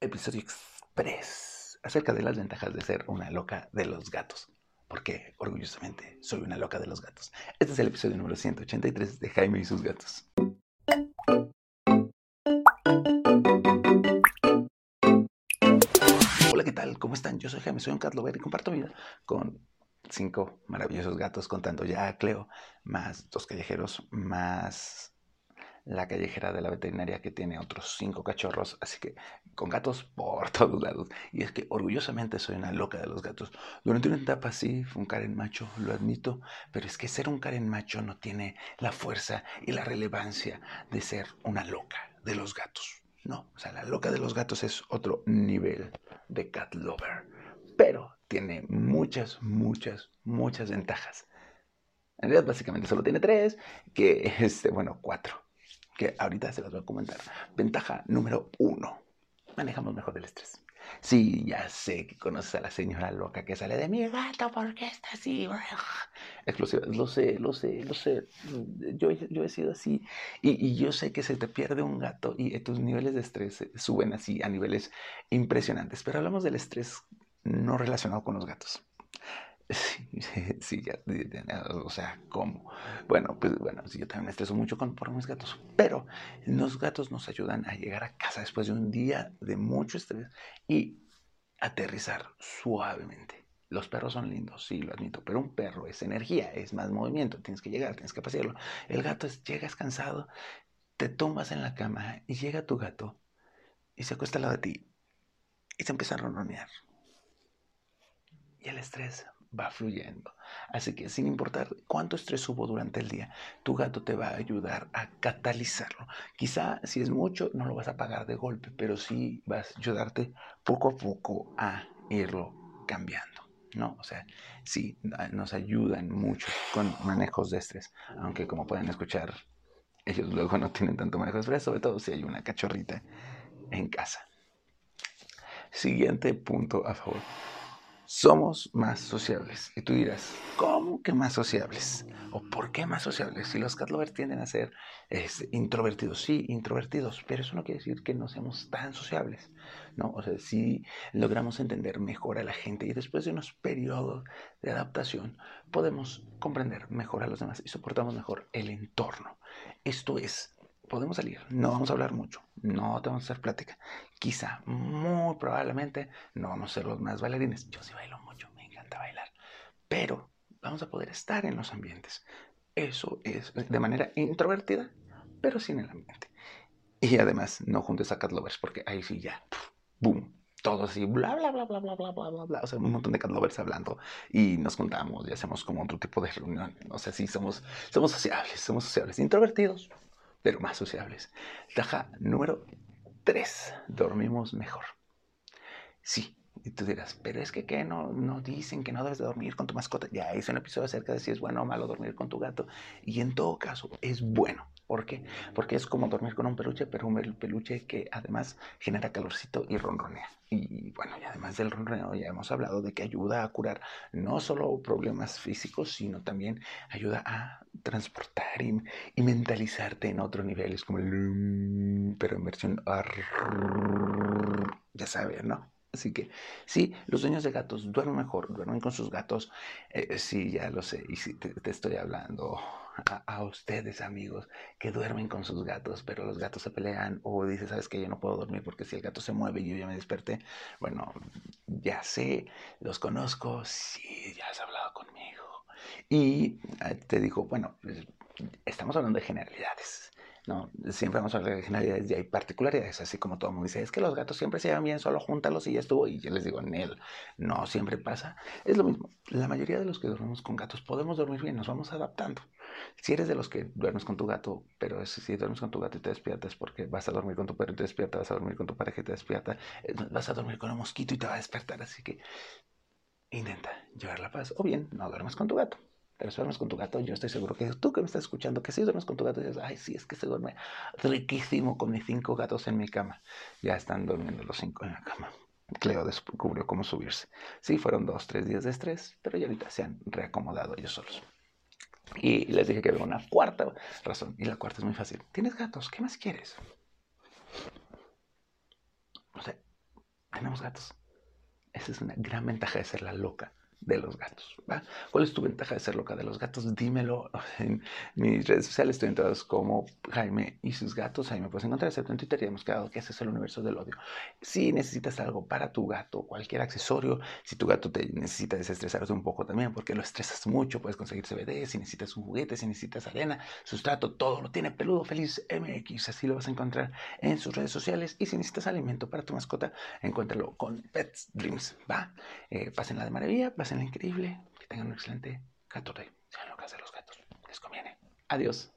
episodio express acerca de las ventajas de ser una loca de los gatos. Porque orgullosamente soy una loca de los gatos. Este es el episodio número 183 de Jaime y sus gatos. Hola, ¿qué tal? ¿Cómo están? Yo soy Jaime, soy un cat lover y comparto vida con cinco maravillosos gatos, contando ya a Cleo, más dos callejeros, más la callejera de la veterinaria que tiene otros cinco cachorros, así que con gatos por todos lados. Y es que orgullosamente soy una loca de los gatos. Durante una etapa sí, fue un Karen macho, lo admito, pero es que ser un Karen macho no tiene la fuerza y la relevancia de ser una loca de los gatos. No, o sea, la loca de los gatos es otro nivel de cat lover, pero tiene muchas, muchas, muchas ventajas. En realidad, básicamente solo tiene tres, que, este, bueno, cuatro que ahorita se las voy a comentar. Ventaja número uno, manejamos mejor el estrés. Sí, ya sé que conoces a la señora loca que sale de mi gato, ¿por qué está así? Explosiva, lo sé, lo sé, lo sé. Yo, yo he sido así y, y, yo sé que se te pierde un gato y tus niveles de estrés suben así a niveles impresionantes. Pero hablamos del estrés no relacionado con los gatos. Sí, sí, ya, o sea, ¿cómo? Bueno, pues bueno, sí, yo también me estreso mucho con, por mis gatos, pero los gatos nos ayudan a llegar a casa después de un día de mucho estrés y aterrizar suavemente. Los perros son lindos, sí, lo admito, pero un perro es energía, es más movimiento, tienes que llegar, tienes que pasearlo. El gato es, llegas cansado, te tumbas en la cama y llega tu gato y se acuesta al lado de ti y se empieza a ronronear. Y el estrés va fluyendo. Así que sin importar cuánto estrés hubo durante el día, tu gato te va a ayudar a catalizarlo. Quizá si es mucho, no lo vas a pagar de golpe, pero sí vas a ayudarte poco a poco a irlo cambiando. ¿no? O sea, sí, nos ayudan mucho con manejos de estrés, aunque como pueden escuchar, ellos luego no tienen tanto manejo de estrés, sobre todo si hay una cachorrita en casa. Siguiente punto a favor somos más sociables. Y tú dirás, ¿cómo que más sociables? ¿O por qué más sociables? Si los catlovers tienden a ser este, introvertidos, sí, introvertidos, pero eso no quiere decir que no seamos tan sociables, ¿no? O sea, si logramos entender mejor a la gente y después de unos periodos de adaptación podemos comprender mejor a los demás y soportamos mejor el entorno. Esto es podemos salir, no vamos a hablar mucho, no te vamos a hacer plática. Quizá, muy probablemente, no vamos a ser los más bailarines. Yo sí bailo mucho, me encanta bailar. Pero vamos a poder estar en los ambientes. Eso es de manera introvertida, pero sin el ambiente. Y además, no juntes a cat lovers, porque ahí sí ya, boom, todo así, bla, bla, bla, bla, bla, bla, bla, bla, bla. O sea, un montón de cat lovers hablando y nos juntamos y hacemos como otro tipo de reunión. O sea, sí, somos, somos sociables, somos sociables, introvertidos, pero más sociables. Taja número 3. Dormimos mejor. Sí, y tú dirás, pero es que ¿qué? No, no dicen que no debes de dormir con tu mascota. Ya hice un episodio acerca de si es bueno o malo dormir con tu gato. Y en todo caso, es bueno. ¿Por qué? Porque es como dormir con un peluche, pero un peluche que además genera calorcito y ronronea. Y bueno, y además del ronroneo, ya hemos hablado de que ayuda a curar no solo problemas físicos, sino también ayuda a transportar y, mentalizarte en otros niveles, como el... pero en versión... Ya sabes, ¿no? Así que sí, los dueños de gatos duermen mejor, duermen con sus gatos. Eh, sí, ya lo sé. Y sí, te, estoy hablando a, ustedes, amigos, que duermen con sus gatos, pero los gatos se pelean o dice, sabes que yo no puedo dormir porque si el gato se mueve y yo ya me desperté. Bueno, ya sé, los conozco, sí, ya has hablado conmigo. Y eh, te digo, bueno, estamos hablando de generalidades. No, siempre vamos a hablar de generalidades y hay particularidades, así como todo el mundo dice, es que los gatos siempre se llevan bien, solo júntalos y ya estuvo. Y yo les digo, Nel, no siempre pasa. Es lo mismo, la mayoría de los que dormimos con gatos podemos dormir bien, nos vamos adaptando. Si eres de los que duermes con tu gato, pero si duermes con tu gato y te despiertas porque vas a dormir con tu perro y te despiertas, vas a dormir con tu pareja y te despierta, eh, vas a dormir con un mosquito y te va a despertar. Así que intenta llevar la paz. O bien, no duermas con tu gato pero duermes con tu gato, yo estoy seguro que tú que me estás escuchando, que si duermes con tu gato, dices, ay, sí, es que se duerme riquísimo con mis cinco gatos en mi cama. Ya están durmiendo los cinco en la cama. Cleo descubrió cómo subirse. Sí, fueron dos, tres días de estrés, pero ya ahorita se han reacomodado ellos solos. Y les dije que había una cuarta razón, y la cuarta es muy fácil. ¿Tienes gatos? ¿Qué más quieres? O sea, tenemos gatos. Esa es una gran ventaja de ser la loca de los gatos. ¿va? ¿Cuál es tu ventaja de ser loca de los gatos? Dímelo en mis redes sociales. Estoy en todas como Jaime y sus gatos. Ahí me puedes encontrar, excepto en Twitter. Y hemos quedado que ese es el universo del odio. Si necesitas algo para tu gato, cualquier accesorio, si tu gato te necesita desestresarse un poco también, porque lo estresas mucho, puedes conseguir CBD. Si necesitas un juguete, si necesitas arena, sustrato, todo lo tiene Peludo Feliz MX. Así lo vas a encontrar en sus redes sociales. Y si necesitas alimento para tu mascota, encuéntralo con Pets Dreams. ¿va? Eh, pásenla de maravilla, pásenla increíble, que tengan un excelente gato day. Sean locas de los gatos, les conviene. Adiós.